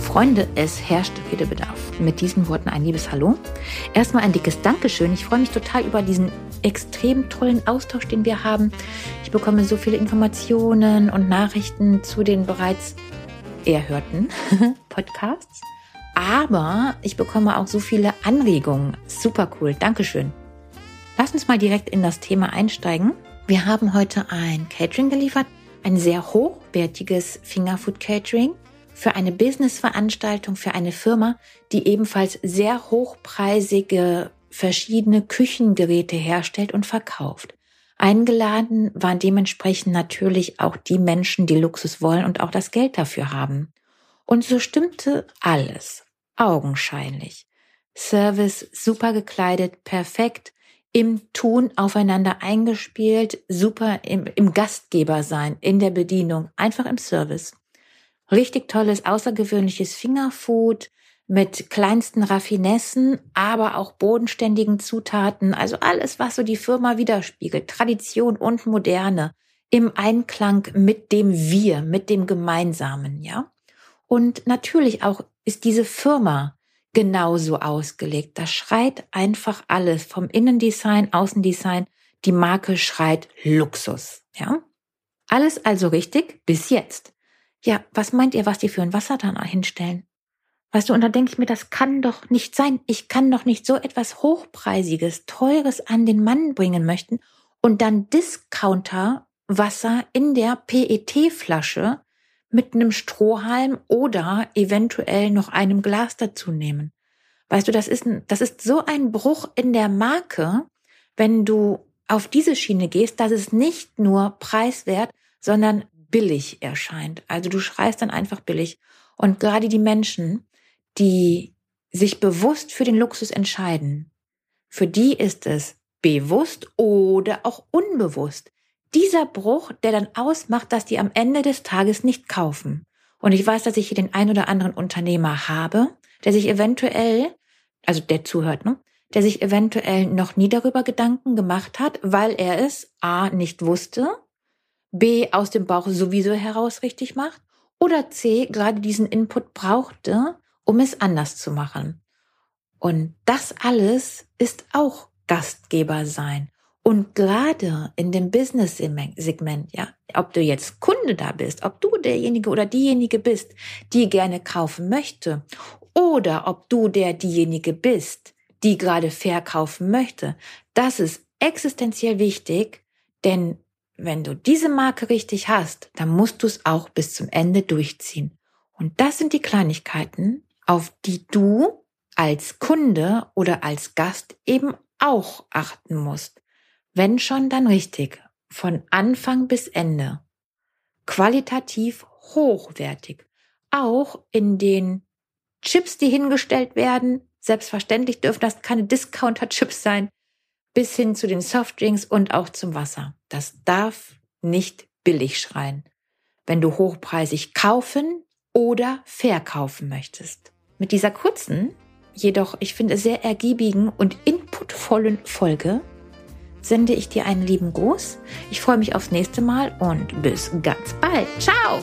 Freunde, es herrscht Redebedarf. Mit diesen Worten ein liebes Hallo. Erstmal ein dickes Dankeschön. Ich freue mich total über diesen extrem tollen Austausch, den wir haben. Ich bekomme so viele Informationen und Nachrichten zu den bereits erhörten Podcasts. Aber ich bekomme auch so viele Anregungen. Super cool. Dankeschön. Lass uns mal direkt in das Thema einsteigen. Wir haben heute ein Catering geliefert, ein sehr hochwertiges Fingerfood Catering für eine Businessveranstaltung, für eine Firma, die ebenfalls sehr hochpreisige verschiedene Küchengeräte herstellt und verkauft. Eingeladen waren dementsprechend natürlich auch die Menschen, die Luxus wollen und auch das Geld dafür haben. Und so stimmte alles, augenscheinlich. Service super gekleidet, perfekt, im Tun aufeinander eingespielt, super im, im Gastgeber sein, in der Bedienung, einfach im Service. Richtig tolles, außergewöhnliches Fingerfood mit kleinsten Raffinessen, aber auch bodenständigen Zutaten. Also alles, was so die Firma widerspiegelt. Tradition und Moderne im Einklang mit dem Wir, mit dem Gemeinsamen, ja. Und natürlich auch ist diese Firma genauso ausgelegt. Das schreit einfach alles vom Innendesign, Außendesign. Die Marke schreit Luxus, ja. Alles also richtig bis jetzt. Ja, was meint ihr, was die für ein Wasser dann hinstellen? Weißt du, und da denke ich mir, das kann doch nicht sein. Ich kann doch nicht so etwas Hochpreisiges, Teures an den Mann bringen möchten und dann Discounter Wasser in der PET-Flasche mit einem Strohhalm oder eventuell noch einem Glas dazu nehmen. Weißt du, das ist, ein, das ist so ein Bruch in der Marke, wenn du auf diese Schiene gehst, dass es nicht nur preiswert, sondern billig erscheint. Also du schreist dann einfach billig. Und gerade die Menschen, die sich bewusst für den Luxus entscheiden, für die ist es bewusst oder auch unbewusst dieser Bruch, der dann ausmacht, dass die am Ende des Tages nicht kaufen. Und ich weiß, dass ich hier den ein oder anderen Unternehmer habe, der sich eventuell, also der zuhört, ne, der sich eventuell noch nie darüber Gedanken gemacht hat, weil er es A nicht wusste B aus dem Bauch sowieso heraus richtig macht oder C gerade diesen Input brauchte, um es anders zu machen. Und das alles ist auch Gastgeber sein. Und gerade in dem Business-Segment, ja, ob du jetzt Kunde da bist, ob du derjenige oder diejenige bist, die gerne kaufen möchte, oder ob du der diejenige bist, die gerade verkaufen möchte, das ist existenziell wichtig, denn wenn du diese Marke richtig hast, dann musst du es auch bis zum Ende durchziehen. Und das sind die Kleinigkeiten, auf die du als Kunde oder als Gast eben auch achten musst. Wenn schon, dann richtig. Von Anfang bis Ende. Qualitativ hochwertig. Auch in den Chips, die hingestellt werden. Selbstverständlich dürfen das keine Discounter-Chips sein bis hin zu den Softdrinks und auch zum Wasser. Das darf nicht billig schreien, wenn du hochpreisig kaufen oder verkaufen möchtest. Mit dieser kurzen, jedoch ich finde sehr ergiebigen und inputvollen Folge sende ich dir einen lieben Gruß. Ich freue mich aufs nächste Mal und bis ganz bald. Ciao!